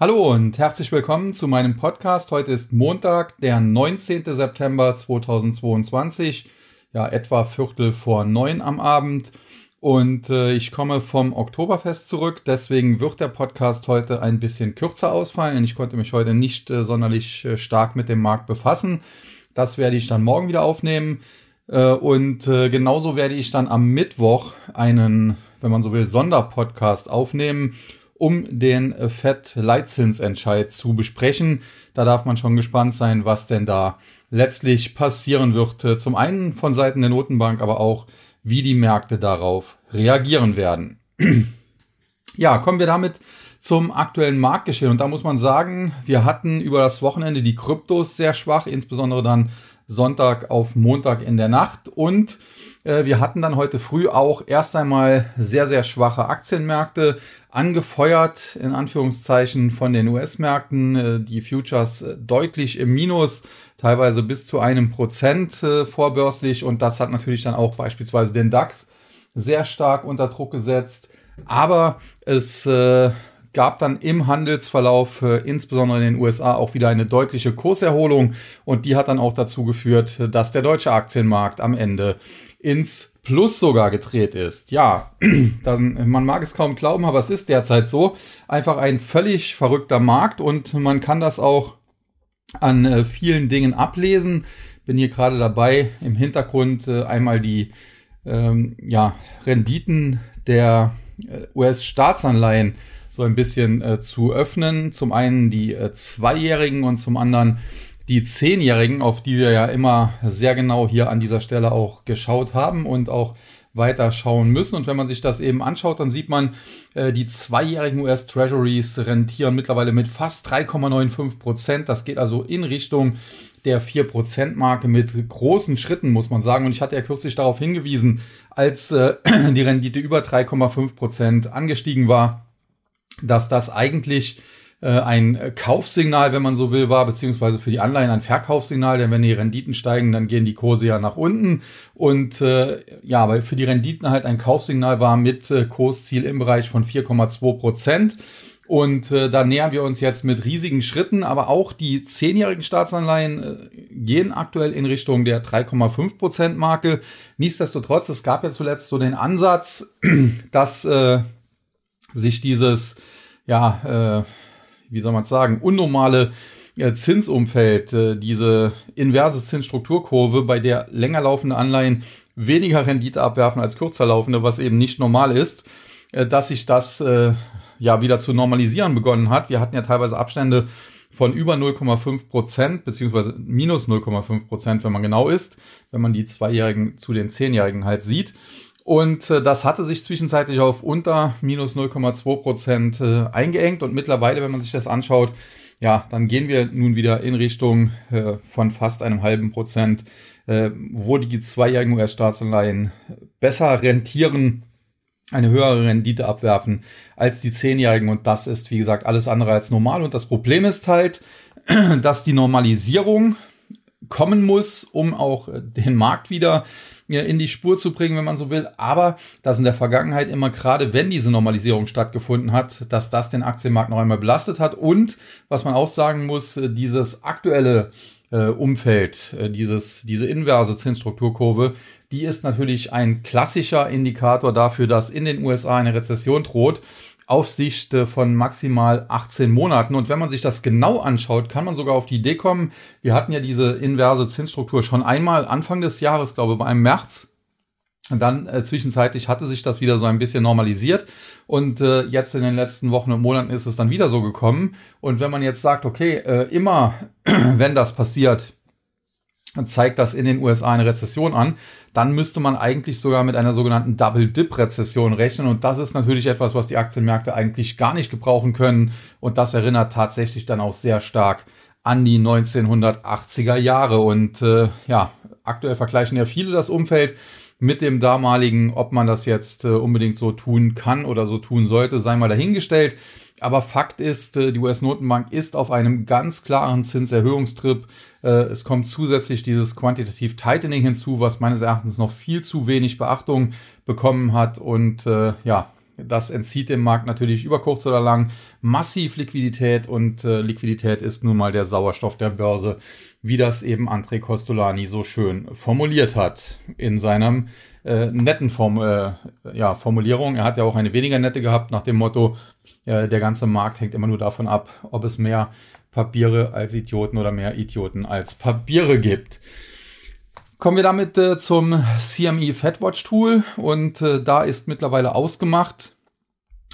Hallo und herzlich willkommen zu meinem Podcast. Heute ist Montag, der 19. September 2022, ja etwa Viertel vor neun am Abend. Und äh, ich komme vom Oktoberfest zurück, deswegen wird der Podcast heute ein bisschen kürzer ausfallen. Ich konnte mich heute nicht äh, sonderlich äh, stark mit dem Markt befassen. Das werde ich dann morgen wieder aufnehmen. Äh, und äh, genauso werde ich dann am Mittwoch einen, wenn man so will, Sonderpodcast aufnehmen um den äh, FED-Leitzinsentscheid zu besprechen. Da darf man schon gespannt sein, was denn da letztlich passieren wird. Äh, zum einen von Seiten der Notenbank, aber auch, wie die Märkte darauf reagieren werden. ja, kommen wir damit zum aktuellen Marktgeschehen. Und da muss man sagen, wir hatten über das Wochenende die Kryptos sehr schwach, insbesondere dann Sonntag auf Montag in der Nacht. Und wir hatten dann heute früh auch erst einmal sehr, sehr schwache Aktienmärkte angefeuert, in Anführungszeichen, von den US-Märkten. Äh, die Futures äh, deutlich im Minus, teilweise bis zu einem Prozent äh, vorbörslich. Und das hat natürlich dann auch beispielsweise den DAX sehr stark unter Druck gesetzt. Aber es äh, gab dann im Handelsverlauf, äh, insbesondere in den USA, auch wieder eine deutliche Kurserholung und die hat dann auch dazu geführt, dass der deutsche Aktienmarkt am Ende ins Plus sogar gedreht ist. Ja, dann, man mag es kaum glauben, aber es ist derzeit so. Einfach ein völlig verrückter Markt und man kann das auch an äh, vielen Dingen ablesen. Bin hier gerade dabei, im Hintergrund äh, einmal die ähm, ja, Renditen der äh, US-Staatsanleihen so ein bisschen äh, zu öffnen. Zum einen die äh, Zweijährigen und zum anderen die Zehnjährigen, auf die wir ja immer sehr genau hier an dieser Stelle auch geschaut haben und auch weiter schauen müssen. Und wenn man sich das eben anschaut, dann sieht man, äh, die zweijährigen US Treasuries rentieren mittlerweile mit fast 3,95 Prozent. Das geht also in Richtung der 4%-Marke mit großen Schritten, muss man sagen. Und ich hatte ja kürzlich darauf hingewiesen, als äh, die Rendite über 3,5 Prozent angestiegen war, dass das eigentlich äh, ein Kaufsignal, wenn man so will, war, beziehungsweise für die Anleihen ein Verkaufssignal, denn wenn die Renditen steigen, dann gehen die Kurse ja nach unten. Und äh, ja, aber für die Renditen halt ein Kaufsignal war mit äh, Kursziel im Bereich von 4,2 Prozent. Und äh, da nähern wir uns jetzt mit riesigen Schritten, aber auch die zehnjährigen Staatsanleihen äh, gehen aktuell in Richtung der 3,5 Prozent Marke. Nichtsdestotrotz, es gab ja zuletzt so den Ansatz, dass äh, sich dieses, ja, äh, wie soll man sagen, unnormale äh, Zinsumfeld, äh, diese inverse Zinsstrukturkurve, bei der länger laufende Anleihen weniger Rendite abwerfen als kürzer laufende, was eben nicht normal ist, äh, dass sich das ja wieder zu normalisieren begonnen hat. Wir hatten ja teilweise Abstände von über 0,5 Prozent, beziehungsweise minus 0,5 Prozent, wenn man genau ist, wenn man die Zweijährigen zu den Zehnjährigen halt sieht. Und äh, das hatte sich zwischenzeitlich auf unter minus 0,2 Prozent äh, eingeengt. Und mittlerweile, wenn man sich das anschaut, ja, dann gehen wir nun wieder in Richtung äh, von fast einem halben Prozent, äh, wo die zweijährigen US-Staatsanleihen besser rentieren, eine höhere Rendite abwerfen als die zehnjährigen. Und das ist, wie gesagt, alles andere als normal. Und das Problem ist halt, dass die Normalisierung kommen muss, um auch den Markt wieder in die Spur zu bringen, wenn man so will. Aber dass in der Vergangenheit immer gerade, wenn diese Normalisierung stattgefunden hat, dass das den Aktienmarkt noch einmal belastet hat. Und was man auch sagen muss, dieses aktuelle äh, Umfeld, äh, dieses, diese inverse Zinsstrukturkurve, die ist natürlich ein klassischer Indikator dafür, dass in den USA eine Rezession droht. Aufsicht von maximal 18 Monaten. Und wenn man sich das genau anschaut, kann man sogar auf die Idee kommen, wir hatten ja diese inverse Zinsstruktur schon einmal Anfang des Jahres, glaube ich, im März. Und dann äh, zwischenzeitlich hatte sich das wieder so ein bisschen normalisiert und äh, jetzt in den letzten Wochen und Monaten ist es dann wieder so gekommen. Und wenn man jetzt sagt, okay, äh, immer wenn das passiert, zeigt das in den USA eine Rezession an, dann müsste man eigentlich sogar mit einer sogenannten Double-Dip-Rezession rechnen. Und das ist natürlich etwas, was die Aktienmärkte eigentlich gar nicht gebrauchen können. Und das erinnert tatsächlich dann auch sehr stark an die 1980er Jahre. Und äh, ja, aktuell vergleichen ja viele das Umfeld mit dem damaligen, ob man das jetzt äh, unbedingt so tun kann oder so tun sollte, sei mal dahingestellt. Aber Fakt ist, äh, die US-Notenbank ist auf einem ganz klaren Zinserhöhungstrip. Äh, es kommt zusätzlich dieses Quantitative Tightening hinzu, was meines Erachtens noch viel zu wenig Beachtung bekommen hat. Und äh, ja, das entzieht dem Markt natürlich über kurz oder lang massiv Liquidität und äh, Liquidität ist nun mal der Sauerstoff der Börse, wie das eben André Costolani so schön formuliert hat in seinem äh, netten Form, äh, ja, Formulierung. Er hat ja auch eine weniger nette gehabt nach dem Motto, äh, der ganze Markt hängt immer nur davon ab, ob es mehr Papiere als Idioten oder mehr Idioten als Papiere gibt. Kommen wir damit äh, zum CME FedWatch Tool und äh, da ist mittlerweile ausgemacht,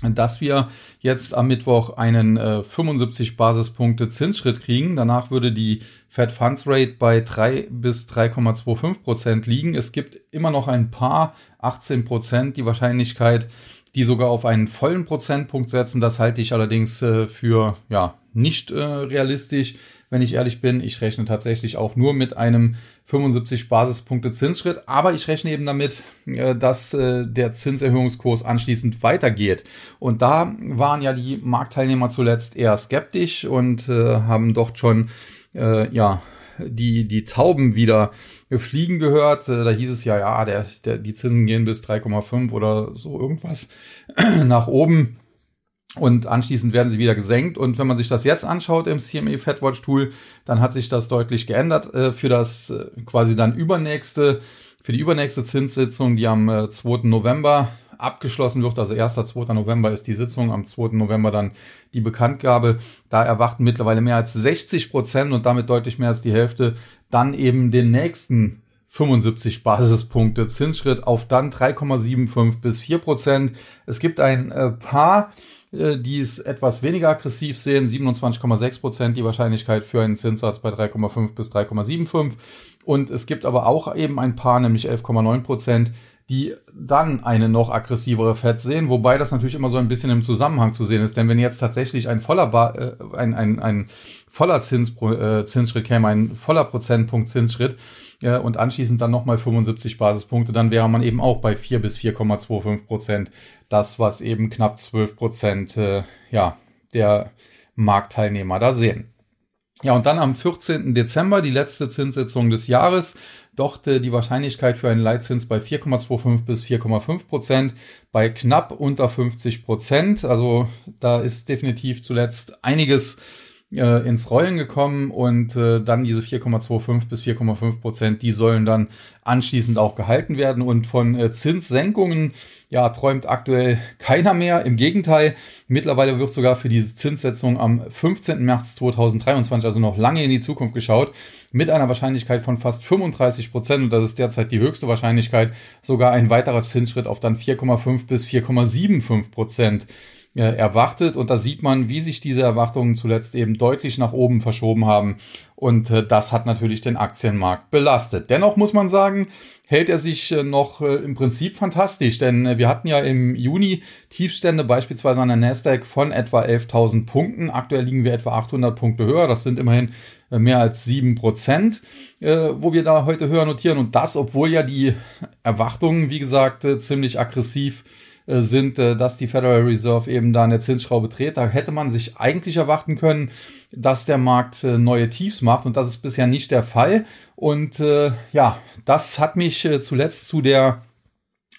dass wir jetzt am Mittwoch einen äh, 75 Basispunkte Zinsschritt kriegen. Danach würde die Fed Funds Rate bei 3 bis 3,25 Prozent liegen. Es gibt immer noch ein paar 18 Prozent die Wahrscheinlichkeit, die sogar auf einen vollen Prozentpunkt setzen. Das halte ich allerdings äh, für ja nicht äh, realistisch wenn ich ehrlich bin. Ich rechne tatsächlich auch nur mit einem 75 Basispunkte Zinsschritt, aber ich rechne eben damit, äh, dass äh, der Zinserhöhungskurs anschließend weitergeht. Und da waren ja die Marktteilnehmer zuletzt eher skeptisch und äh, haben dort schon ja die, die Tauben wieder fliegen gehört. Da hieß es ja, ja, der, der, die Zinsen gehen bis 3,5 oder so irgendwas nach oben und anschließend werden sie wieder gesenkt. Und wenn man sich das jetzt anschaut im CME FedWatch Tool, dann hat sich das deutlich geändert äh, für das äh, quasi dann übernächste, für die übernächste Zinssitzung, die am äh, 2. November abgeschlossen wird. Also 1. 2. November ist die Sitzung, am 2. November dann die Bekanntgabe. Da erwarten mittlerweile mehr als 60 Prozent und damit deutlich mehr als die Hälfte dann eben den nächsten 75 Basispunkte Zinsschritt auf dann 3,75 bis 4 Prozent. Es gibt ein äh, paar die es etwas weniger aggressiv sehen, 27,6 Prozent die Wahrscheinlichkeit für einen Zinssatz bei 3,5 bis 3,75. Und es gibt aber auch eben ein paar, nämlich 11,9 Prozent, die dann eine noch aggressivere Fed sehen, wobei das natürlich immer so ein bisschen im Zusammenhang zu sehen ist. Denn wenn jetzt tatsächlich ein voller, ba äh, ein, ein, ein voller Zins, äh, Zinsschritt käme, ein voller Prozentpunkt Zinsschritt, äh, und anschließend dann nochmal 75 Basispunkte, dann wäre man eben auch bei 4 bis 4,25 Prozent. Das, was eben knapp 12 Prozent äh, ja, der Marktteilnehmer da sehen. Ja, und dann am 14. Dezember, die letzte Zinssitzung des Jahres, doch die Wahrscheinlichkeit für einen Leitzins bei 4,25 bis 4,5 Prozent, bei knapp unter 50 Prozent. Also da ist definitiv zuletzt einiges äh, ins Rollen gekommen und äh, dann diese 4,25 bis 4,5 Prozent, die sollen dann anschließend auch gehalten werden und von äh, Zinssenkungen ja träumt aktuell keiner mehr. Im Gegenteil, mittlerweile wird sogar für diese Zinssetzung am 15. März 2023, also noch lange in die Zukunft geschaut, mit einer Wahrscheinlichkeit von fast 35 Prozent und das ist derzeit die höchste Wahrscheinlichkeit, sogar ein weiterer Zinsschritt auf dann 4,5 bis 4,75 Prozent erwartet. Und da sieht man, wie sich diese Erwartungen zuletzt eben deutlich nach oben verschoben haben. Und äh, das hat natürlich den Aktienmarkt belastet. Dennoch muss man sagen, hält er sich äh, noch äh, im Prinzip fantastisch, denn äh, wir hatten ja im Juni Tiefstände beispielsweise an der Nasdaq von etwa 11.000 Punkten. Aktuell liegen wir etwa 800 Punkte höher. Das sind immerhin äh, mehr als sieben Prozent, äh, wo wir da heute höher notieren. Und das, obwohl ja die Erwartungen, wie gesagt, äh, ziemlich aggressiv äh, sind, äh, dass die Federal Reserve eben da eine Zinsschraube dreht. Da hätte man sich eigentlich erwarten können, dass der Markt äh, neue Tiefs macht und das ist bisher nicht der Fall. Und äh, ja, das hat mich äh, zuletzt zu der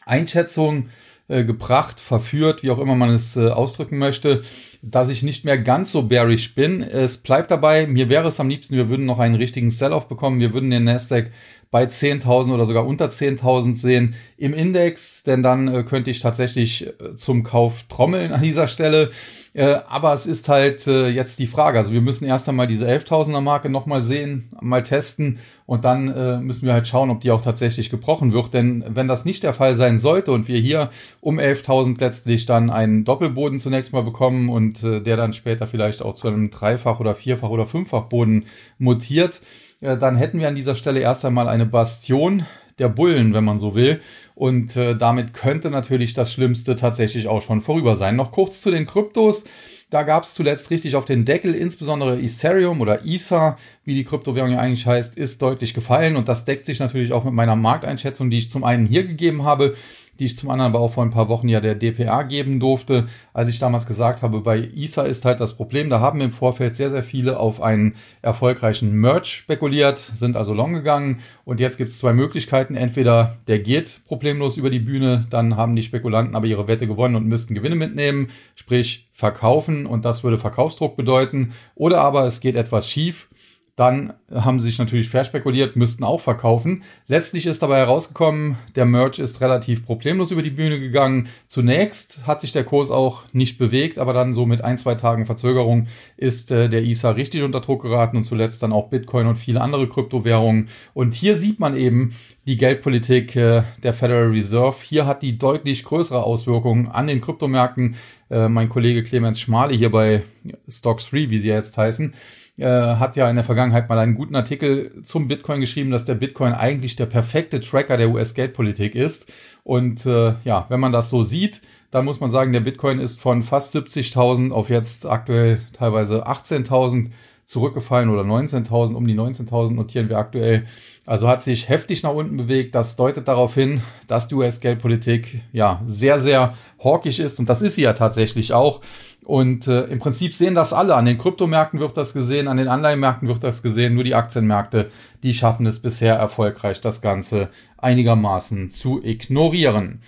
Einschätzung äh, gebracht, verführt, wie auch immer man es äh, ausdrücken möchte, dass ich nicht mehr ganz so bearish bin. Es bleibt dabei, mir wäre es am liebsten, wir würden noch einen richtigen Sell-off bekommen, wir würden den Nasdaq bei 10.000 oder sogar unter 10.000 sehen im Index, denn dann äh, könnte ich tatsächlich äh, zum Kauf trommeln an dieser Stelle. Äh, aber es ist halt äh, jetzt die Frage. Also wir müssen erst einmal diese 11.000er Marke nochmal sehen, mal testen und dann äh, müssen wir halt schauen, ob die auch tatsächlich gebrochen wird. Denn wenn das nicht der Fall sein sollte und wir hier um 11.000 letztlich dann einen Doppelboden zunächst mal bekommen und der dann später vielleicht auch zu einem Dreifach- oder Vierfach- oder Fünffachboden mutiert, dann hätten wir an dieser Stelle erst einmal eine Bastion der Bullen, wenn man so will. Und äh, damit könnte natürlich das Schlimmste tatsächlich auch schon vorüber sein. Noch kurz zu den Kryptos. Da gab es zuletzt richtig auf den Deckel, insbesondere Ethereum oder Ether, wie die Kryptowährung ja eigentlich heißt, ist deutlich gefallen und das deckt sich natürlich auch mit meiner Markteinschätzung, die ich zum einen hier gegeben habe. Die ich zum anderen aber auch vor ein paar Wochen ja der DPA geben durfte, als ich damals gesagt habe, bei ISA ist halt das Problem, da haben im Vorfeld sehr, sehr viele auf einen erfolgreichen Merch spekuliert, sind also long gegangen und jetzt gibt es zwei Möglichkeiten. Entweder der geht problemlos über die Bühne, dann haben die Spekulanten aber ihre Wette gewonnen und müssten Gewinne mitnehmen, sprich verkaufen und das würde Verkaufsdruck bedeuten. Oder aber es geht etwas schief dann haben sie sich natürlich verspekuliert, müssten auch verkaufen. Letztlich ist dabei herausgekommen, der Merch ist relativ problemlos über die Bühne gegangen. Zunächst hat sich der Kurs auch nicht bewegt, aber dann so mit ein, zwei Tagen Verzögerung ist äh, der ISA richtig unter Druck geraten und zuletzt dann auch Bitcoin und viele andere Kryptowährungen. Und hier sieht man eben die Geldpolitik äh, der Federal Reserve. Hier hat die deutlich größere Auswirkungen an den Kryptomärkten. Äh, mein Kollege Clemens Schmale hier bei Stocks 3, wie sie jetzt heißen, äh, hat ja in der Vergangenheit mal einen guten Artikel zum Bitcoin geschrieben, dass der Bitcoin eigentlich der perfekte Tracker der US-Geldpolitik ist. Und äh, ja, wenn man das so sieht, dann muss man sagen, der Bitcoin ist von fast 70.000 auf jetzt aktuell teilweise 18.000 zurückgefallen oder 19.000, um die 19.000 notieren wir aktuell. Also hat sich heftig nach unten bewegt. Das deutet darauf hin, dass die US-Geldpolitik ja sehr, sehr hawkisch ist und das ist sie ja tatsächlich auch. Und äh, im Prinzip sehen das alle. An den Kryptomärkten wird das gesehen, an den Anleihenmärkten wird das gesehen. Nur die Aktienmärkte, die schaffen es bisher erfolgreich, das Ganze einigermaßen zu ignorieren.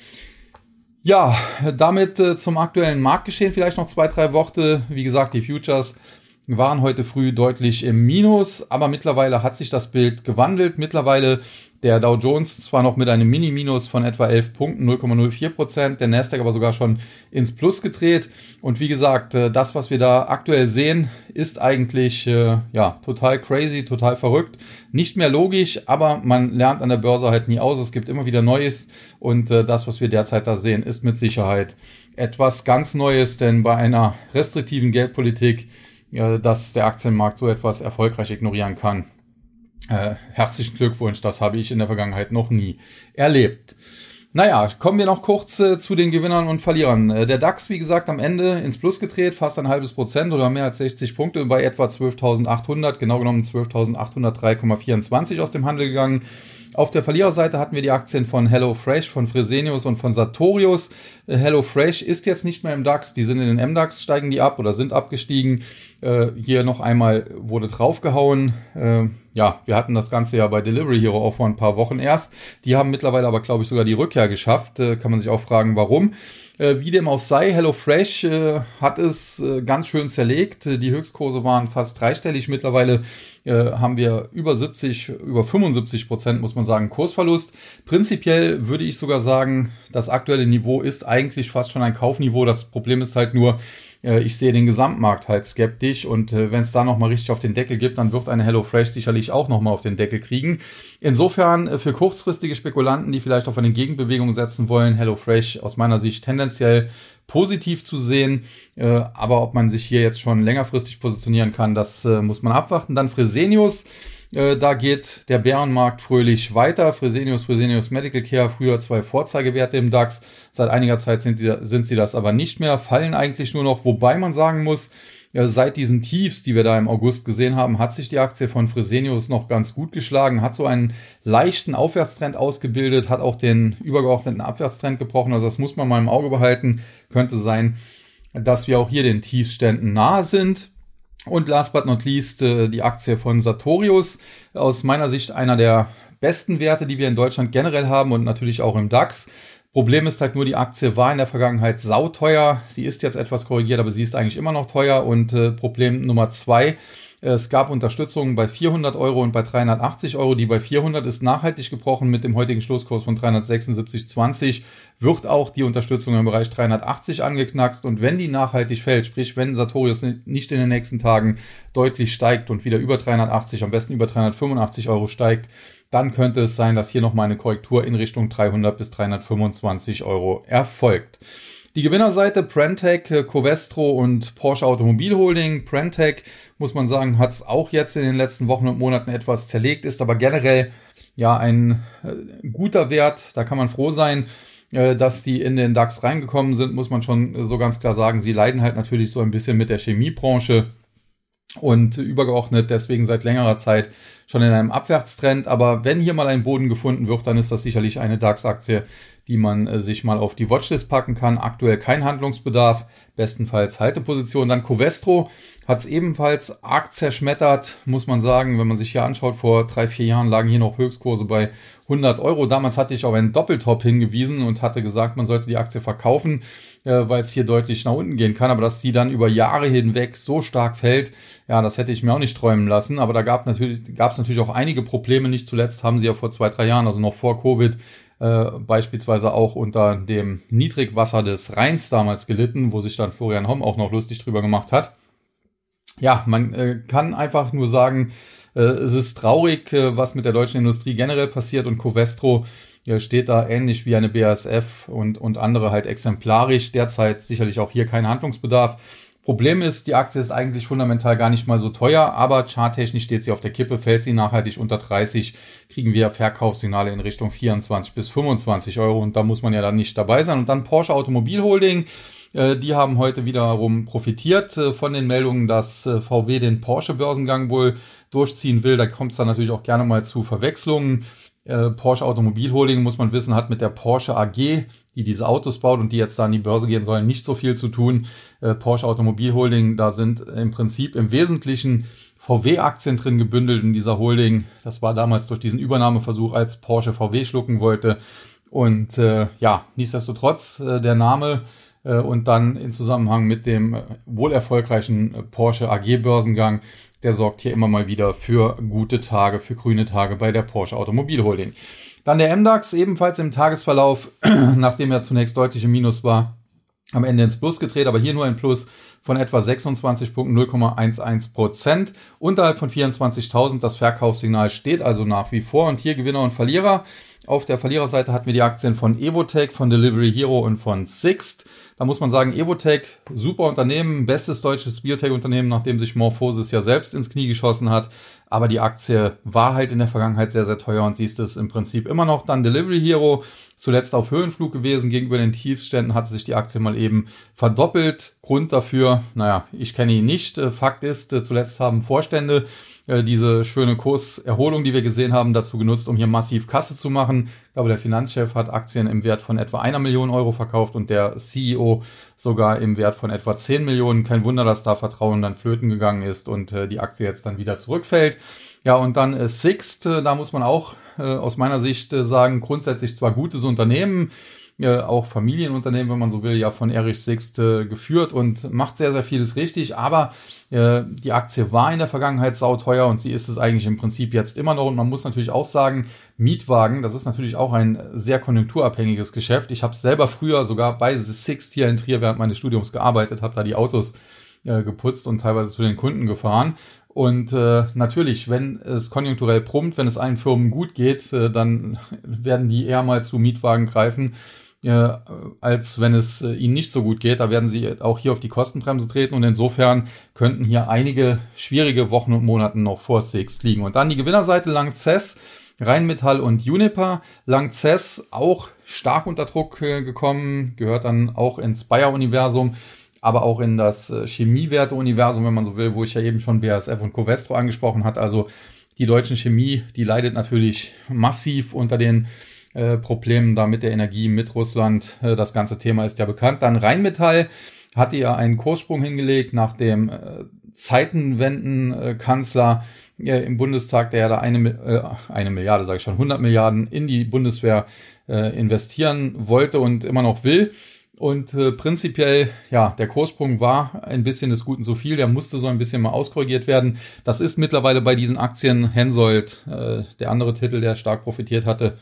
Ja, damit äh, zum aktuellen Marktgeschehen vielleicht noch zwei, drei Worte. Wie gesagt, die Futures waren heute früh deutlich im Minus, aber mittlerweile hat sich das Bild gewandelt. Mittlerweile der Dow Jones zwar noch mit einem Mini-Minus von etwa 11 Punkten, 0,04 Prozent, der Nasdaq aber sogar schon ins Plus gedreht. Und wie gesagt, äh, das, was wir da aktuell sehen, ist eigentlich äh, ja total crazy, total verrückt. Nicht mehr logisch, aber man lernt an der Börse halt nie aus. Es gibt immer wieder Neues und äh, das, was wir derzeit da sehen, ist mit Sicherheit etwas ganz Neues, denn bei einer restriktiven Geldpolitik, dass der Aktienmarkt so etwas erfolgreich ignorieren kann, äh, herzlichen Glückwunsch, das habe ich in der Vergangenheit noch nie erlebt. Naja, kommen wir noch kurz äh, zu den Gewinnern und Verlierern. Äh, der DAX, wie gesagt, am Ende ins Plus gedreht, fast ein halbes Prozent oder mehr als 60 Punkte bei etwa 12.800, genau genommen 12.803,24 aus dem Handel gegangen. Auf der Verliererseite hatten wir die Aktien von HelloFresh, von Fresenius und von Sartorius. Äh, HelloFresh ist jetzt nicht mehr im DAX, die sind in den MDAX, steigen die ab oder sind abgestiegen. Äh, hier noch einmal wurde draufgehauen. Äh, ja, wir hatten das Ganze ja bei Delivery Hero auch vor ein paar Wochen erst. Die haben mittlerweile aber, glaube ich, sogar die Rückkehr geschafft. Äh, kann man sich auch fragen, warum. Äh, wie dem auch sei, HelloFresh äh, hat es äh, ganz schön zerlegt. Die Höchstkurse waren fast dreistellig. Mittlerweile haben wir über 70, über 75 Prozent, muss man sagen, Kursverlust. Prinzipiell würde ich sogar sagen, das aktuelle Niveau ist eigentlich fast schon ein Kaufniveau. Das Problem ist halt nur, ich sehe den Gesamtmarkt halt skeptisch und äh, wenn es da nochmal richtig auf den Deckel gibt, dann wird eine HelloFresh sicherlich auch nochmal auf den Deckel kriegen. Insofern äh, für kurzfristige Spekulanten, die vielleicht auf eine Gegenbewegung setzen wollen, HelloFresh aus meiner Sicht tendenziell positiv zu sehen. aber ob man sich hier jetzt schon längerfristig positionieren kann, das muss man abwarten. Dann Fresenius. Äh, da geht der Bärenmarkt fröhlich weiter. Fresenius, Fresenius Medical Care, früher zwei Vorzeigewerte im DAX. Seit einiger Zeit sind, die, sind sie das aber nicht mehr, fallen eigentlich nur noch, wobei man sagen muss, seit diesen Tiefs, die wir da im August gesehen haben, hat sich die Aktie von Fresenius noch ganz gut geschlagen, hat so einen leichten Aufwärtstrend ausgebildet, hat auch den übergeordneten Abwärtstrend gebrochen. Also das muss man mal im Auge behalten. Könnte sein, dass wir auch hier den Tiefständen nahe sind. Und last but not least äh, die Aktie von Sartorius. Aus meiner Sicht einer der besten Werte, die wir in Deutschland generell haben und natürlich auch im DAX. Problem ist halt nur, die Aktie war in der Vergangenheit sauteuer. Sie ist jetzt etwas korrigiert, aber sie ist eigentlich immer noch teuer. Und äh, Problem Nummer zwei, es gab Unterstützungen bei 400 Euro und bei 380 Euro. Die bei 400 ist nachhaltig gebrochen mit dem heutigen Schlusskurs von 376,20. Wird auch die Unterstützung im Bereich 380 angeknackst. Und wenn die nachhaltig fällt, sprich wenn Sartorius nicht in den nächsten Tagen deutlich steigt und wieder über 380, am besten über 385 Euro steigt, dann könnte es sein, dass hier nochmal eine Korrektur in Richtung 300 bis 325 Euro erfolgt. Die Gewinnerseite Prentec, Covestro und Porsche Automobil Holding. Prentec, muss man sagen, hat es auch jetzt in den letzten Wochen und Monaten etwas zerlegt, ist aber generell ja ein äh, guter Wert. Da kann man froh sein, äh, dass die in den DAX reingekommen sind, muss man schon so ganz klar sagen. Sie leiden halt natürlich so ein bisschen mit der Chemiebranche. und übergeordnet deswegen seit längerer Zeit schon in einem Abwärtstrend. Aber wenn hier mal ein Boden gefunden wird, dann ist das sicherlich eine DAX-Aktie, die man äh, sich mal auf die Watchlist packen kann. Aktuell kein Handlungsbedarf, bestenfalls Halteposition. Dann Covestro hat es ebenfalls arg zerschmettert, muss man sagen. Wenn man sich hier anschaut, vor drei, vier Jahren lagen hier noch Höchstkurse bei 100 Euro. Damals hatte ich auf einen Doppeltop hingewiesen und hatte gesagt, man sollte die Aktie verkaufen, äh, weil es hier deutlich nach unten gehen kann. Aber dass die dann über Jahre hinweg so stark fällt, ja, das hätte ich mir auch nicht träumen lassen. Aber da gab natürlich, gab es natürlich auch einige Probleme. Nicht zuletzt haben sie ja vor zwei, drei Jahren, also noch vor Covid, äh, beispielsweise auch unter dem Niedrigwasser des Rheins damals gelitten, wo sich dann Florian Homm auch noch lustig drüber gemacht hat ja, man äh, kann einfach nur sagen, äh, es ist traurig, äh, was mit der deutschen Industrie generell passiert und Covestro äh, steht da ähnlich wie eine BASF und, und andere halt exemplarisch. Derzeit sicherlich auch hier kein Handlungsbedarf. Problem ist, die Aktie ist eigentlich fundamental gar nicht mal so teuer, aber charttechnisch steht sie auf der Kippe, fällt sie nachhaltig unter 30, kriegen wir Verkaufssignale in Richtung 24 bis 25 Euro und da muss man ja dann nicht dabei sein. Und dann Porsche Automobil Holding. Äh, die haben heute wiederum profitiert äh, von den Meldungen, dass äh, VW den Porsche-Börsengang wohl durchziehen will. Da kommt es dann natürlich auch gerne mal zu Verwechslungen. Porsche Automobil Holding, muss man wissen, hat mit der Porsche AG, die diese Autos baut und die jetzt da an die Börse gehen sollen, nicht so viel zu tun. Porsche Automobil Holding, da sind im Prinzip im Wesentlichen VW-Aktien drin gebündelt in dieser Holding. Das war damals durch diesen Übernahmeversuch, als Porsche VW schlucken wollte. Und äh, ja, nichtsdestotrotz, äh, der Name und dann in Zusammenhang mit dem äh, wohl erfolgreichen äh, Porsche AG Börsengang, der sorgt hier immer mal wieder für gute Tage, für grüne Tage bei der Porsche Automobil Holding. Dann der MDAX ebenfalls im Tagesverlauf, nachdem er zunächst deutlich im Minus war, am Ende ins Plus gedreht, aber hier nur ein Plus von etwa 26 Punkten 0,11 Prozent. Unterhalb von 24.000 das Verkaufssignal steht also nach wie vor und hier Gewinner und Verlierer. Auf der Verliererseite hatten wir die Aktien von Evotech, von Delivery Hero und von Sixt. Da muss man sagen, Evotech, super Unternehmen, bestes deutsches Biotech-Unternehmen, nachdem sich Morphosis ja selbst ins Knie geschossen hat. Aber die Aktie war halt in der Vergangenheit sehr, sehr teuer und sie ist es im Prinzip immer noch. Dann Delivery Hero, zuletzt auf Höhenflug gewesen. Gegenüber den Tiefständen hat sich die Aktie mal eben verdoppelt. Grund dafür, naja, ich kenne ihn nicht. Fakt ist, zuletzt haben Vorstände äh, diese schöne Kurserholung, die wir gesehen haben, dazu genutzt, um hier massiv Kasse zu machen. Ich glaube, der Finanzchef hat Aktien im Wert von etwa einer Million Euro verkauft und der CEO sogar im Wert von etwa 10 Millionen. Kein Wunder, dass da Vertrauen dann flöten gegangen ist und äh, die Aktie jetzt dann wieder zurückfällt. Ja, und dann äh, Sixt, äh, da muss man auch äh, aus meiner Sicht äh, sagen, grundsätzlich zwar gutes Unternehmen, äh, auch Familienunternehmen, wenn man so will, ja von Erich Sixt äh, geführt und macht sehr, sehr vieles richtig. Aber äh, die Aktie war in der Vergangenheit sauteuer und sie ist es eigentlich im Prinzip jetzt immer noch. Und man muss natürlich auch sagen, Mietwagen, das ist natürlich auch ein sehr konjunkturabhängiges Geschäft. Ich habe selber früher sogar bei Sixt hier in Trier während meines Studiums gearbeitet, habe da die Autos äh, geputzt und teilweise zu den Kunden gefahren. Und äh, natürlich, wenn es konjunkturell prummt, wenn es allen Firmen gut geht, äh, dann werden die eher mal zu Mietwagen greifen äh, als wenn es äh, ihnen nicht so gut geht. Da werden sie auch hier auf die Kostenbremse treten und insofern könnten hier einige schwierige Wochen und Monate noch vor Six liegen. Und dann die Gewinnerseite Langzess, Rheinmetall und Juniper. Langzess auch stark unter Druck äh, gekommen, gehört dann auch ins Bayer-Universum aber auch in das äh, Chemiewerte-Universum, wenn man so will, wo ich ja eben schon BASF und Covestro angesprochen hat. Also die deutsche Chemie, die leidet natürlich massiv unter den äh, Problemen da mit der Energie mit Russland. Äh, das ganze Thema ist ja bekannt. Dann Rheinmetall hatte ja einen Kurssprung hingelegt nach dem äh, Zeitenwenden-Kanzler im Bundestag, der ja da eine, eine Milliarde, sage ich schon, 100 Milliarden in die Bundeswehr investieren wollte und immer noch will. Und äh, prinzipiell, ja, der Kurssprung war ein bisschen des Guten zu viel, der musste so ein bisschen mal auskorrigiert werden. Das ist mittlerweile bei diesen Aktien Hensoldt, äh, der andere Titel, der stark profitiert hatte,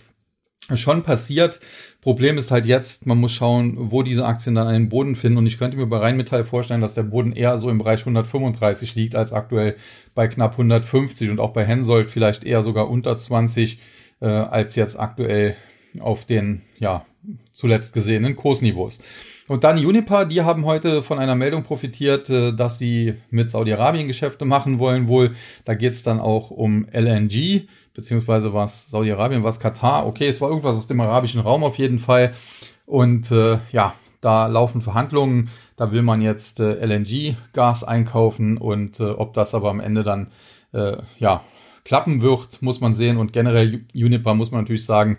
schon passiert. Problem ist halt jetzt, man muss schauen, wo diese Aktien dann einen Boden finden. Und ich könnte mir bei Rheinmetall vorstellen, dass der Boden eher so im Bereich 135 liegt, als aktuell bei knapp 150 und auch bei Hensoldt vielleicht eher sogar unter 20, äh, als jetzt aktuell auf den, ja, zuletzt gesehenen Kursniveaus. Und dann Unipa, die haben heute von einer Meldung profitiert, äh, dass sie mit Saudi-Arabien Geschäfte machen wollen wohl. Da geht es dann auch um LNG, beziehungsweise was Saudi-Arabien, was Katar. Okay, es war irgendwas aus dem arabischen Raum auf jeden Fall. Und äh, ja, da laufen Verhandlungen, da will man jetzt äh, LNG-Gas einkaufen und äh, ob das aber am Ende dann äh, ja klappen wird, muss man sehen. Und generell Uniper muss man natürlich sagen,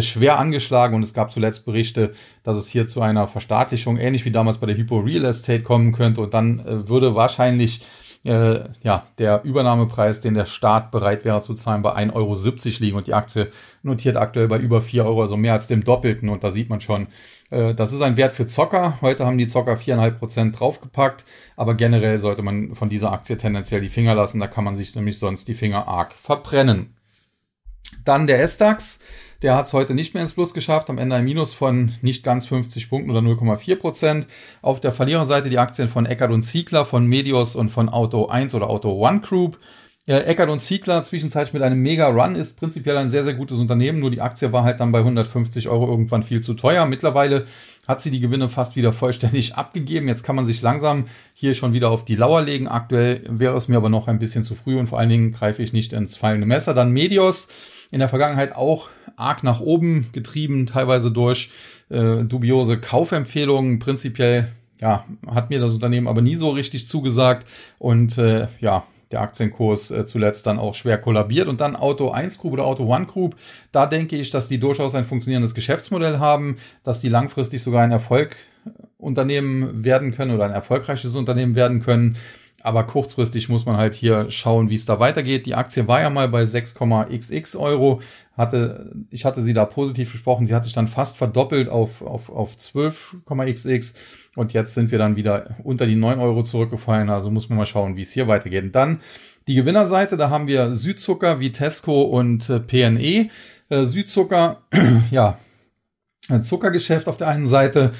schwer angeschlagen und es gab zuletzt Berichte, dass es hier zu einer Verstaatlichung, ähnlich wie damals bei der Hypo Real Estate kommen könnte und dann äh, würde wahrscheinlich äh, ja, der Übernahmepreis, den der Staat bereit wäre zu zahlen, bei 1,70 Euro liegen und die Aktie notiert aktuell bei über 4 Euro, also mehr als dem Doppelten und da sieht man schon, äh, das ist ein Wert für Zocker. Heute haben die Zocker 4,5% draufgepackt, aber generell sollte man von dieser Aktie tendenziell die Finger lassen, da kann man sich nämlich sonst die Finger arg verbrennen. Dann der S-DAX. Der hat es heute nicht mehr ins Plus geschafft, am Ende ein Minus von nicht ganz 50 Punkten oder 0,4 Prozent. Auf der Verliererseite die Aktien von Eckert und Ziegler, von Medios und von Auto 1 oder Auto One Group. Ja, Eckert und Ziegler zwischenzeitlich mit einem Mega-Run ist prinzipiell ein sehr, sehr gutes Unternehmen, nur die Aktie war halt dann bei 150 Euro irgendwann viel zu teuer. Mittlerweile hat sie die Gewinne fast wieder vollständig abgegeben. Jetzt kann man sich langsam hier schon wieder auf die Lauer legen. Aktuell wäre es mir aber noch ein bisschen zu früh und vor allen Dingen greife ich nicht ins fallende Messer. Dann Medios in der Vergangenheit auch arg nach oben getrieben, teilweise durch äh, dubiose Kaufempfehlungen. Prinzipiell ja, hat mir das Unternehmen aber nie so richtig zugesagt und äh, ja, der Aktienkurs äh, zuletzt dann auch schwer kollabiert. Und dann Auto 1 Group oder Auto One Group, da denke ich, dass die durchaus ein funktionierendes Geschäftsmodell haben, dass die langfristig sogar ein Erfolgunternehmen werden können oder ein erfolgreiches Unternehmen werden können. Aber kurzfristig muss man halt hier schauen, wie es da weitergeht. Die Aktie war ja mal bei 6,xx Euro. Hatte, ich hatte sie da positiv besprochen. Sie hat sich dann fast verdoppelt auf, auf, auf 12,xx. Und jetzt sind wir dann wieder unter die 9 Euro zurückgefallen. Also muss man mal schauen, wie es hier weitergeht. Und dann die Gewinnerseite. Da haben wir Südzucker, Vitesco und äh, PNE. Äh, Südzucker, ja, Zuckergeschäft auf der einen Seite,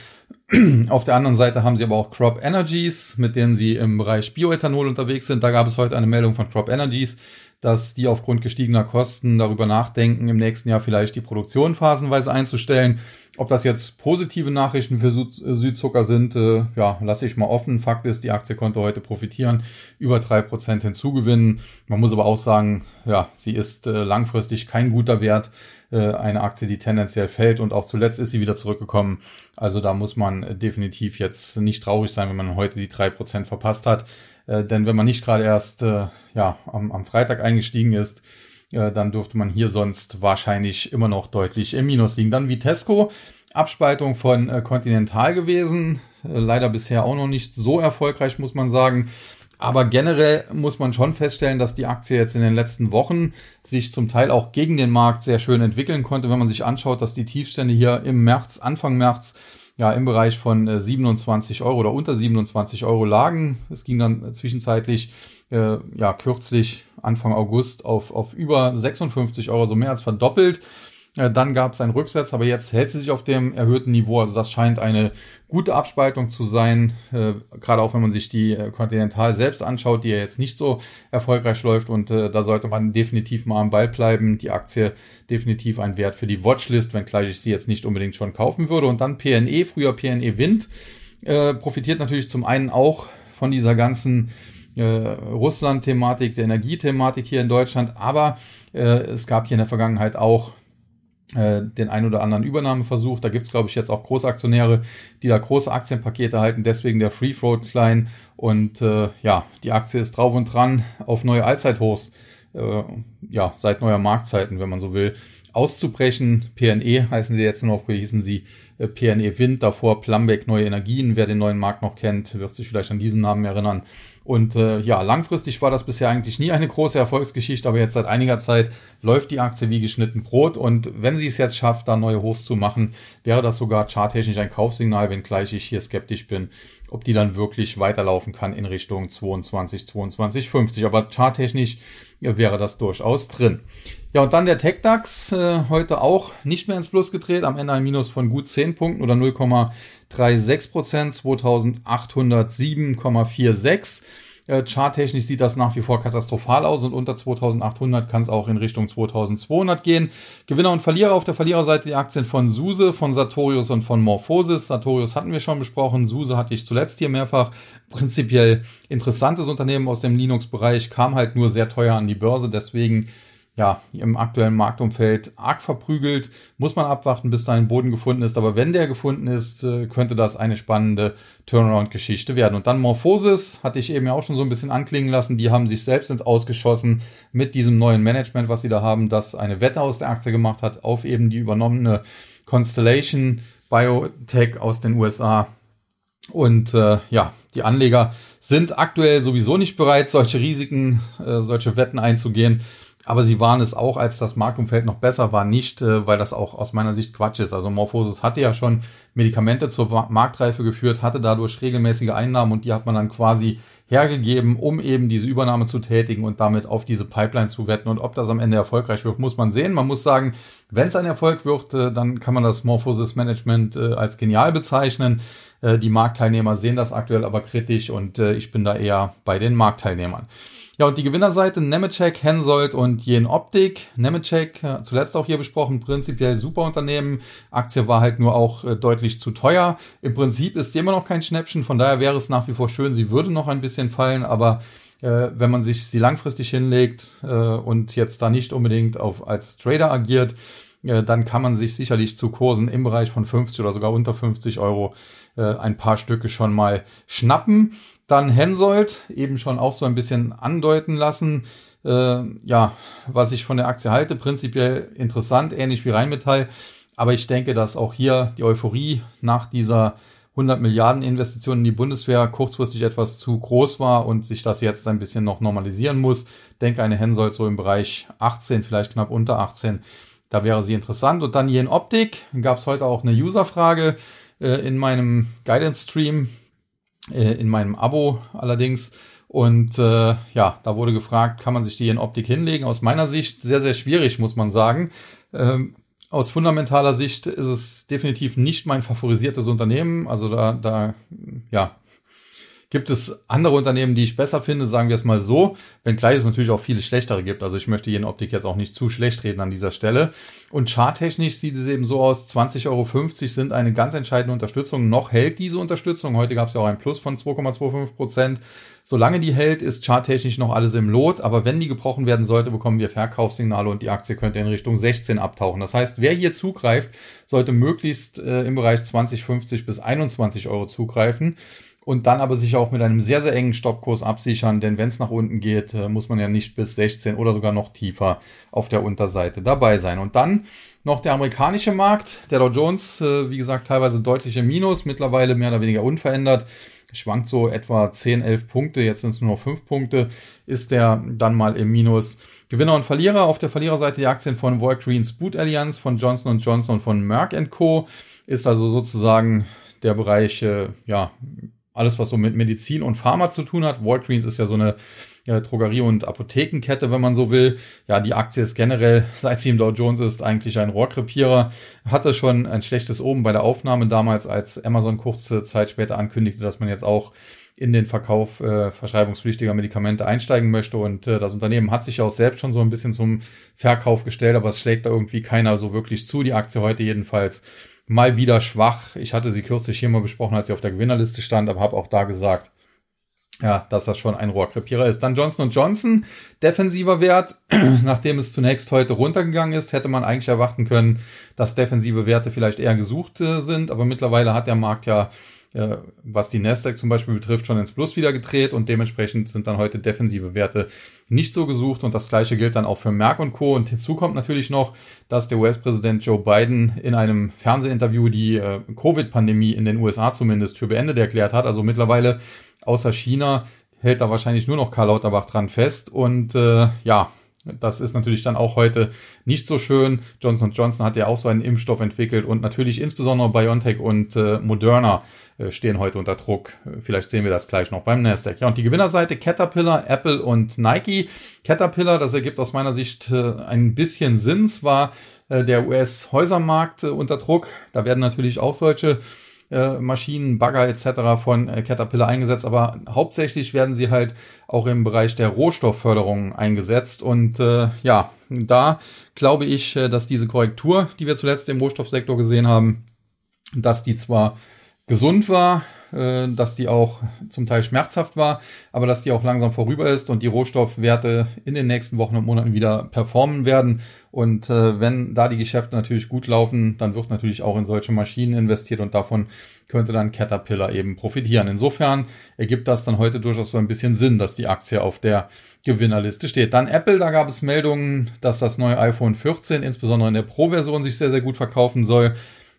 auf der anderen Seite haben sie aber auch Crop Energies, mit denen sie im Bereich Bioethanol unterwegs sind. Da gab es heute eine Meldung von Crop Energies, dass die aufgrund gestiegener Kosten darüber nachdenken, im nächsten Jahr vielleicht die Produktion phasenweise einzustellen. Ob das jetzt positive Nachrichten für Südzucker sind, äh, ja, lasse ich mal offen. Fakt ist, die Aktie konnte heute profitieren, über drei Prozent hinzugewinnen. Man muss aber auch sagen, ja, sie ist äh, langfristig kein guter Wert. Äh, eine Aktie, die tendenziell fällt und auch zuletzt ist sie wieder zurückgekommen. Also da muss man definitiv jetzt nicht traurig sein, wenn man heute die drei Prozent verpasst hat. Äh, denn wenn man nicht gerade erst äh, ja, am, am Freitag eingestiegen ist, äh, dann dürfte man hier sonst wahrscheinlich immer noch deutlich im Minus liegen. Dann Vitesco, Abspaltung von äh, Continental gewesen. Äh, leider bisher auch noch nicht so erfolgreich, muss man sagen. Aber generell muss man schon feststellen, dass die Aktie jetzt in den letzten Wochen sich zum Teil auch gegen den Markt sehr schön entwickeln konnte. Wenn man sich anschaut, dass die Tiefstände hier im März, Anfang März, ja im Bereich von 27 Euro oder unter 27 Euro lagen. Es ging dann zwischenzeitlich äh, ja kürzlich Anfang August auf, auf über 56 Euro, so mehr als verdoppelt. Äh, dann gab es einen Rücksatz, aber jetzt hält sie sich auf dem erhöhten Niveau. Also das scheint eine gute Abspaltung zu sein, äh, gerade auch wenn man sich die äh, Continental selbst anschaut, die ja jetzt nicht so erfolgreich läuft. Und äh, da sollte man definitiv mal am Ball bleiben. Die Aktie definitiv ein Wert für die Watchlist, wenngleich ich sie jetzt nicht unbedingt schon kaufen würde. Und dann PNE, früher PNE Wind, äh, profitiert natürlich zum einen auch von dieser ganzen äh, Russland-Thematik, der Energiethematik hier in Deutschland, aber äh, es gab hier in der Vergangenheit auch den ein oder anderen Übernahmeversuch. Da gibt es, glaube ich, jetzt auch Großaktionäre, die da große Aktienpakete halten, deswegen der Free Float klein. Und äh, ja, die Aktie ist drauf und dran auf neue Allzeithochs, äh, ja, seit neuer Marktzeiten, wenn man so will, auszubrechen. PNE heißen sie jetzt noch, hießen sie äh, PNE Wind, davor Plumbeck Neue Energien. Wer den neuen Markt noch kennt, wird sich vielleicht an diesen Namen erinnern. Und äh, ja, langfristig war das bisher eigentlich nie eine große Erfolgsgeschichte, aber jetzt seit einiger Zeit läuft die Aktie wie geschnitten Brot. Und wenn sie es jetzt schafft, da neue Hochs zu machen, wäre das sogar charttechnisch ein Kaufsignal, wenngleich ich hier skeptisch bin, ob die dann wirklich weiterlaufen kann in Richtung 22, 22, 50. Aber charttechnisch wäre das durchaus drin. Ja, und dann der TechDAX, äh, heute auch nicht mehr ins Plus gedreht, am Ende ein Minus von gut 10 Punkten oder 0,36 Prozent, 2807,46. Äh, charttechnisch sieht das nach wie vor katastrophal aus und unter 2800 kann es auch in Richtung 2200 gehen. Gewinner und Verlierer auf der Verliererseite die Aktien von SUSE, von Sartorius und von Morphosis. Sartorius hatten wir schon besprochen, SUSE hatte ich zuletzt hier mehrfach. Prinzipiell interessantes Unternehmen aus dem Linux-Bereich, kam halt nur sehr teuer an die Börse, deswegen ja, im aktuellen Marktumfeld arg verprügelt. Muss man abwarten, bis da ein Boden gefunden ist. Aber wenn der gefunden ist, äh, könnte das eine spannende Turnaround-Geschichte werden. Und dann Morphosis, hatte ich eben ja auch schon so ein bisschen anklingen lassen. Die haben sich selbst ins Ausgeschossen mit diesem neuen Management, was sie da haben, das eine Wette aus der Aktie gemacht hat auf eben die übernommene Constellation Biotech aus den USA. Und äh, ja, die Anleger sind aktuell sowieso nicht bereit, solche Risiken, äh, solche Wetten einzugehen. Aber sie waren es auch, als das Marktumfeld noch besser war, nicht, äh, weil das auch aus meiner Sicht Quatsch ist. Also Morphosis hatte ja schon Medikamente zur Marktreife geführt, hatte dadurch regelmäßige Einnahmen und die hat man dann quasi hergegeben, um eben diese Übernahme zu tätigen und damit auf diese Pipeline zu wetten. Und ob das am Ende erfolgreich wird, muss man sehen. Man muss sagen, wenn es ein Erfolg wird, äh, dann kann man das Morphosis Management äh, als genial bezeichnen. Die Marktteilnehmer sehen das aktuell aber kritisch und ich bin da eher bei den Marktteilnehmern. Ja, und die Gewinnerseite Nemetschek, Hensoldt und Jen Optik. Nemetschek, äh, zuletzt auch hier besprochen, prinzipiell super Unternehmen. Aktie war halt nur auch äh, deutlich zu teuer. Im Prinzip ist sie immer noch kein Schnäppchen, von daher wäre es nach wie vor schön, sie würde noch ein bisschen fallen, aber äh, wenn man sich sie langfristig hinlegt äh, und jetzt da nicht unbedingt auf, als Trader agiert, äh, dann kann man sich sicherlich zu Kursen im Bereich von 50 oder sogar unter 50 Euro ein paar Stücke schon mal schnappen. Dann Hensoldt, eben schon auch so ein bisschen andeuten lassen. Äh, ja, was ich von der Aktie halte, prinzipiell interessant, ähnlich wie Rheinmetall. Aber ich denke, dass auch hier die Euphorie nach dieser 100 Milliarden Investitionen in die Bundeswehr kurzfristig etwas zu groß war und sich das jetzt ein bisschen noch normalisieren muss. Denke, eine Hensoldt so im Bereich 18, vielleicht knapp unter 18. Da wäre sie interessant. Und dann hier in Optik gab es heute auch eine Userfrage äh, in meinem Guidance-Stream äh, in meinem Abo allerdings. Und äh, ja, da wurde gefragt, kann man sich die in Optik hinlegen? Aus meiner Sicht sehr, sehr schwierig, muss man sagen. Ähm, aus fundamentaler Sicht ist es definitiv nicht mein favorisiertes Unternehmen. Also da, da ja, gibt es andere Unternehmen, die ich besser finde, sagen wir es mal so, wenngleich es natürlich auch viele schlechtere gibt. Also ich möchte jene Optik jetzt auch nicht zu schlecht reden an dieser Stelle. Und charttechnisch sieht es eben so aus, 20,50 Euro sind eine ganz entscheidende Unterstützung. Noch hält diese Unterstützung. Heute gab es ja auch ein Plus von 2,25 Prozent. Solange die hält, ist charttechnisch noch alles im Lot, aber wenn die gebrochen werden sollte, bekommen wir Verkaufssignale und die Aktie könnte in Richtung 16 abtauchen. Das heißt, wer hier zugreift, sollte möglichst äh, im Bereich 20, 50 bis 21 Euro zugreifen und dann aber sich auch mit einem sehr, sehr engen Stoppkurs absichern, denn wenn es nach unten geht, äh, muss man ja nicht bis 16 oder sogar noch tiefer auf der Unterseite dabei sein. Und dann noch der amerikanische Markt, der Dow Jones, äh, wie gesagt, teilweise deutlich im Minus, mittlerweile mehr oder weniger unverändert, schwankt so etwa 10, 11 Punkte, jetzt sind es nur noch 5 Punkte, ist der dann mal im Minus. Gewinner und Verlierer, auf der Verliererseite die Aktien von Walgreens Boot Alliance, von Johnson Johnson und von Merck Co. Ist also sozusagen der Bereich, äh, ja, alles, was so mit Medizin und Pharma zu tun hat. Walgreens ist ja so eine ja, Drogerie- und Apothekenkette, wenn man so will. Ja, die Aktie ist generell, seit sie im Dow Jones ist, eigentlich ein Rohrkrepierer. Hatte schon ein schlechtes Oben bei der Aufnahme damals, als Amazon kurze Zeit später ankündigte, dass man jetzt auch in den Verkauf äh, verschreibungspflichtiger Medikamente einsteigen möchte. Und äh, das Unternehmen hat sich auch selbst schon so ein bisschen zum Verkauf gestellt, aber es schlägt da irgendwie keiner so wirklich zu. Die Aktie heute jedenfalls mal wieder schwach. Ich hatte sie kürzlich hier mal besprochen, als sie auf der Gewinnerliste stand, aber habe auch da gesagt, ja, dass das schon ein Rohrkrepierer ist. Dann Johnson Johnson, defensiver Wert. Nachdem es zunächst heute runtergegangen ist, hätte man eigentlich erwarten können, dass defensive Werte vielleicht eher gesucht äh, sind. Aber mittlerweile hat der Markt ja äh, was die Nasdaq zum Beispiel betrifft, schon ins Plus wieder gedreht und dementsprechend sind dann heute defensive Werte nicht so gesucht und das gleiche gilt dann auch für Merck und Co. Und hinzu kommt natürlich noch, dass der US-Präsident Joe Biden in einem Fernsehinterview die äh, Covid-Pandemie in den USA zumindest für beendet erklärt hat. Also mittlerweile außer China hält da wahrscheinlich nur noch Karl Lauterbach dran fest und äh, ja, das ist natürlich dann auch heute nicht so schön. Johnson Johnson hat ja auch so einen Impfstoff entwickelt und natürlich insbesondere BioNTech und äh, Moderna äh, stehen heute unter Druck. Vielleicht sehen wir das gleich noch beim Nasdaq. Ja, und die Gewinnerseite Caterpillar, Apple und Nike. Caterpillar, das ergibt aus meiner Sicht äh, ein bisschen Sinn. Zwar äh, der US-Häusermarkt äh, unter Druck. Da werden natürlich auch solche äh, Maschinen, Bagger etc. von äh, Caterpillar eingesetzt, aber hauptsächlich werden sie halt auch im Bereich der Rohstoffförderung eingesetzt. Und äh, ja, da glaube ich, äh, dass diese Korrektur, die wir zuletzt im Rohstoffsektor gesehen haben, dass die zwar gesund war, äh, dass die auch zum Teil schmerzhaft war, aber dass die auch langsam vorüber ist und die Rohstoffwerte in den nächsten Wochen und Monaten wieder performen werden. Und äh, wenn da die Geschäfte natürlich gut laufen, dann wird natürlich auch in solche Maschinen investiert und davon könnte dann Caterpillar eben profitieren. Insofern ergibt das dann heute durchaus so ein bisschen Sinn, dass die Aktie auf der Gewinnerliste steht. Dann Apple, da gab es Meldungen, dass das neue iPhone 14, insbesondere in der Pro-Version, sich sehr, sehr gut verkaufen soll.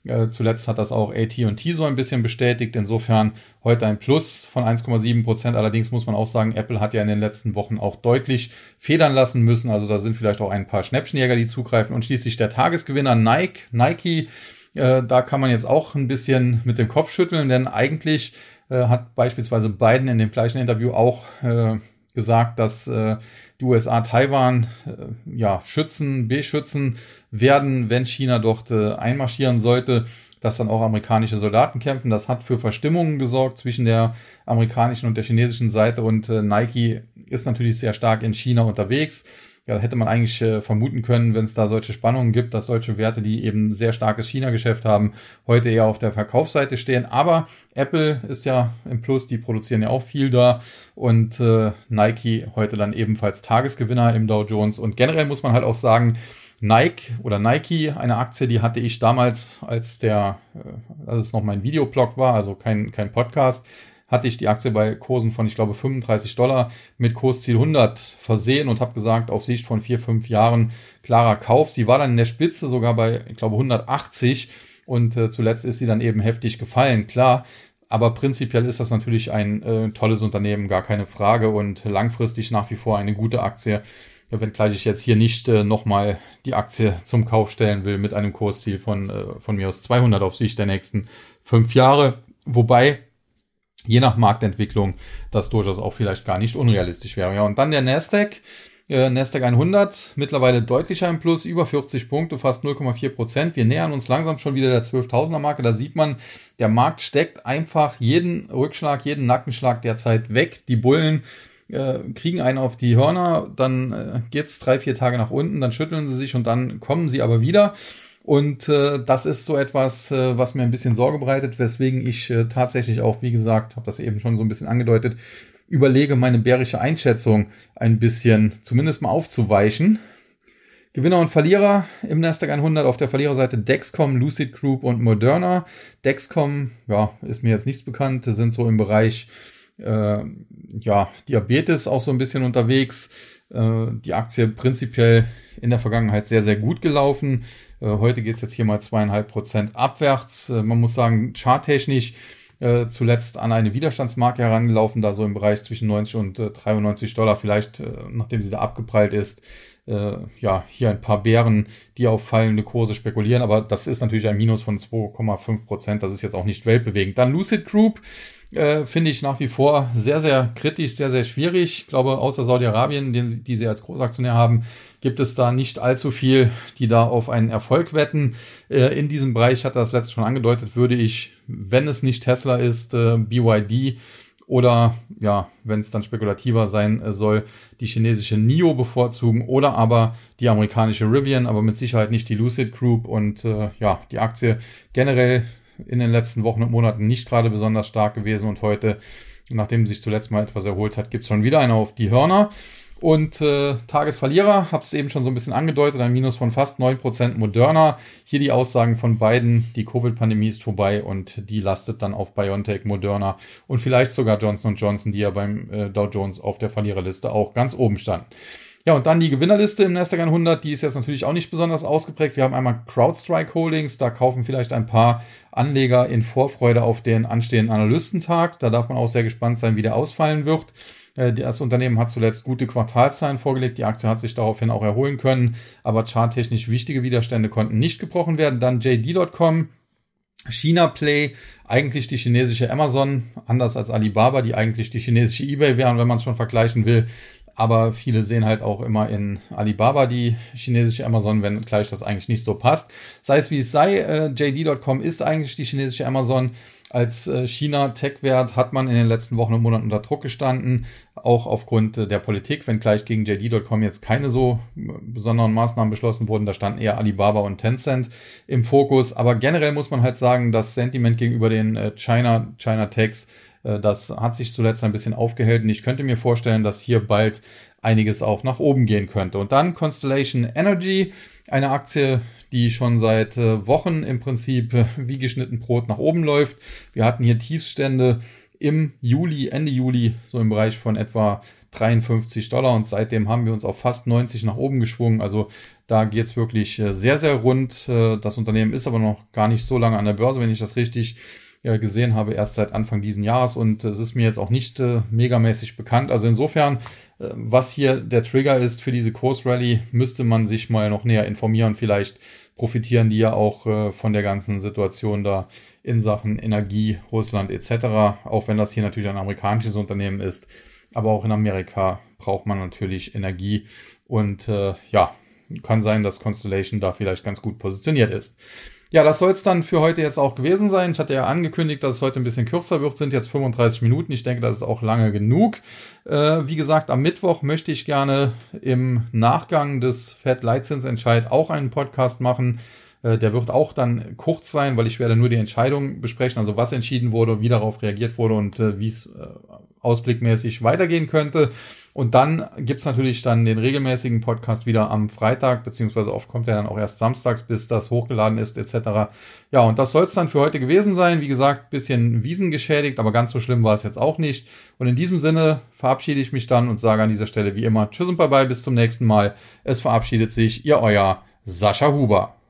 Äh, zuletzt hat das auch AT&T so ein bisschen bestätigt. Insofern heute ein Plus von 1,7 Prozent. Allerdings muss man auch sagen, Apple hat ja in den letzten Wochen auch deutlich federn lassen müssen. Also da sind vielleicht auch ein paar Schnäppchenjäger, die zugreifen. Und schließlich der Tagesgewinner Nike. Nike, äh, da kann man jetzt auch ein bisschen mit dem Kopf schütteln, denn eigentlich äh, hat beispielsweise Biden in dem gleichen Interview auch äh, gesagt, dass äh, die USA Taiwan äh, ja schützen, beschützen werden, wenn China dort äh, einmarschieren sollte, dass dann auch amerikanische Soldaten kämpfen. Das hat für Verstimmungen gesorgt zwischen der amerikanischen und der chinesischen Seite und äh, Nike ist natürlich sehr stark in China unterwegs ja, hätte man eigentlich äh, vermuten können, wenn es da solche Spannungen gibt, dass solche Werte, die eben sehr starkes China-Geschäft haben, heute eher auf der Verkaufsseite stehen. Aber Apple ist ja im Plus, die produzieren ja auch viel da und äh, Nike heute dann ebenfalls Tagesgewinner im Dow Jones. Und generell muss man halt auch sagen, Nike oder Nike, eine Aktie, die hatte ich damals, als der, äh, als es noch mein Videoblog war, also kein, kein Podcast, hatte ich die Aktie bei Kursen von, ich glaube, 35 Dollar mit Kursziel 100 versehen und habe gesagt, auf Sicht von vier, fünf Jahren klarer Kauf. Sie war dann in der Spitze sogar bei, ich glaube, 180 und äh, zuletzt ist sie dann eben heftig gefallen. Klar, aber prinzipiell ist das natürlich ein äh, tolles Unternehmen, gar keine Frage und langfristig nach wie vor eine gute Aktie. Ja, wenngleich ich jetzt hier nicht äh, nochmal die Aktie zum Kauf stellen will mit einem Kursziel von, äh, von mir aus 200 auf Sicht der nächsten fünf Jahre. Wobei je nach Marktentwicklung das durchaus auch vielleicht gar nicht unrealistisch wäre. Ja, und dann der Nasdaq. Äh, Nasdaq 100 mittlerweile deutlicher im Plus, über 40 Punkte, fast 0,4 Prozent. Wir nähern uns langsam schon wieder der 12.000er Marke. Da sieht man, der Markt steckt einfach jeden Rückschlag, jeden Nackenschlag derzeit weg. Die Bullen äh, kriegen einen auf die Hörner, dann äh, geht's drei, vier Tage nach unten, dann schütteln sie sich und dann kommen sie aber wieder. Und äh, das ist so etwas, äh, was mir ein bisschen Sorge bereitet, weswegen ich äh, tatsächlich auch, wie gesagt, habe das eben schon so ein bisschen angedeutet, überlege, meine bärische Einschätzung ein bisschen zumindest mal aufzuweichen. Gewinner und Verlierer im Nasdaq 100 auf der Verliererseite Dexcom, Lucid Group und Moderna. Dexcom, ja, ist mir jetzt nichts bekannt, sind so im Bereich äh, ja, Diabetes auch so ein bisschen unterwegs. Äh, die Aktie prinzipiell in der Vergangenheit sehr, sehr gut gelaufen. Äh, heute geht es jetzt hier mal zweieinhalb Prozent abwärts. Äh, man muss sagen, charttechnisch äh, zuletzt an eine Widerstandsmarke herangelaufen, da so im Bereich zwischen 90 und äh, 93 Dollar, vielleicht nachdem sie da abgeprallt ist. Ja, hier ein paar Bären, die auf fallende Kurse spekulieren, aber das ist natürlich ein Minus von 2,5 Prozent. Das ist jetzt auch nicht weltbewegend. Dann Lucid Group äh, finde ich nach wie vor sehr, sehr kritisch, sehr, sehr schwierig. Ich glaube, außer Saudi-Arabien, den, die sie als Großaktionär haben, gibt es da nicht allzu viel, die da auf einen Erfolg wetten. Äh, in diesem Bereich, hat das letzte schon angedeutet, würde ich, wenn es nicht Tesla ist, äh, BYD oder ja, wenn es dann spekulativer sein äh, soll, die chinesische NIO bevorzugen oder aber die amerikanische Rivian, aber mit Sicherheit nicht die Lucid Group und äh, ja, die Aktie generell in den letzten Wochen und Monaten nicht gerade besonders stark gewesen und heute, nachdem sich zuletzt mal etwas erholt hat, gibt es schon wieder eine auf die Hörner. Und äh, Tagesverlierer, habe es eben schon so ein bisschen angedeutet, ein Minus von fast 9% Moderna. Hier die Aussagen von beiden, die Covid-Pandemie ist vorbei und die lastet dann auf BioNTech, Moderna und vielleicht sogar Johnson Johnson, die ja beim äh, Dow Jones auf der Verliererliste auch ganz oben standen. Ja, und dann die Gewinnerliste im Nasdaq 100, die ist jetzt natürlich auch nicht besonders ausgeprägt. Wir haben einmal CrowdStrike Holdings, da kaufen vielleicht ein paar Anleger in Vorfreude auf den anstehenden Analystentag. Da darf man auch sehr gespannt sein, wie der ausfallen wird. Äh, das Unternehmen hat zuletzt gute Quartalzahlen vorgelegt. Die Aktie hat sich daraufhin auch erholen können, aber charttechnisch wichtige Widerstände konnten nicht gebrochen werden. Dann JD.com. China Play, eigentlich die chinesische Amazon, anders als Alibaba, die eigentlich die chinesische eBay wären, wenn man es schon vergleichen will aber viele sehen halt auch immer in Alibaba die chinesische Amazon, wenn gleich das eigentlich nicht so passt. Sei es wie es sei, äh, JD.com ist eigentlich die chinesische Amazon als äh, China-Tech-Wert hat man in den letzten Wochen und Monaten unter Druck gestanden, auch aufgrund äh, der Politik, wenngleich gegen JD.com jetzt keine so äh, besonderen Maßnahmen beschlossen wurden. Da standen eher Alibaba und Tencent im Fokus. Aber generell muss man halt sagen, das Sentiment gegenüber den China, China Techs, das hat sich zuletzt ein bisschen aufgehellt und ich könnte mir vorstellen, dass hier bald einiges auch nach oben gehen könnte. Und dann Constellation Energy, eine Aktie, die schon seit äh, Wochen im Prinzip äh, wie geschnitten Brot nach oben läuft. Wir hatten hier Tiefstände im Juli, Ende Juli, so im Bereich von etwa 53 Dollar und seitdem haben wir uns auf fast 90 nach oben geschwungen. Also da geht's wirklich äh, sehr, sehr rund. Das Unternehmen ist aber noch gar nicht so lange an der Börse, wenn ich das richtig gesehen habe, erst seit Anfang diesen Jahres und es ist mir jetzt auch nicht megamäßig bekannt. Also insofern äh, was hier der Trigger ist für diese Kursrally, müsste man sich mal noch näher informieren. Vielleicht profitieren die ja auch äh, von der ganzen Situation da in Sachen Energie, Russland etc. Auch wenn das hier natürlich ein amerikanisches Unternehmen ist. Aber auch in Amerika braucht man natürlich Energie. Und äh, ja, kann sein, dass Constellation da vielleicht ganz gut positioniert ist. Ja, das soll es dann für heute jetzt auch gewesen sein. Ich hatte ja angekündigt, dass es heute ein bisschen kürzer wird, sind jetzt 35 Minuten. Ich denke, das ist auch lange genug. Äh, wie gesagt, am Mittwoch möchte ich gerne im Nachgang des Fed-Leitzinsentscheid auch einen Podcast machen. Äh, der wird auch dann kurz sein, weil ich werde nur die Entscheidung besprechen, also was entschieden wurde, wie darauf reagiert wurde und äh, wie es äh, ausblickmäßig weitergehen könnte. Und dann gibt's natürlich dann den regelmäßigen Podcast wieder am Freitag, beziehungsweise oft kommt er dann auch erst samstags, bis das hochgeladen ist, etc. Ja, und das soll es dann für heute gewesen sein. Wie gesagt, bisschen Wiesen geschädigt, aber ganz so schlimm war es jetzt auch nicht. Und in diesem Sinne verabschiede ich mich dann und sage an dieser Stelle wie immer Tschüss und bye bye, bis zum nächsten Mal. Es verabschiedet sich Ihr euer Sascha Huber.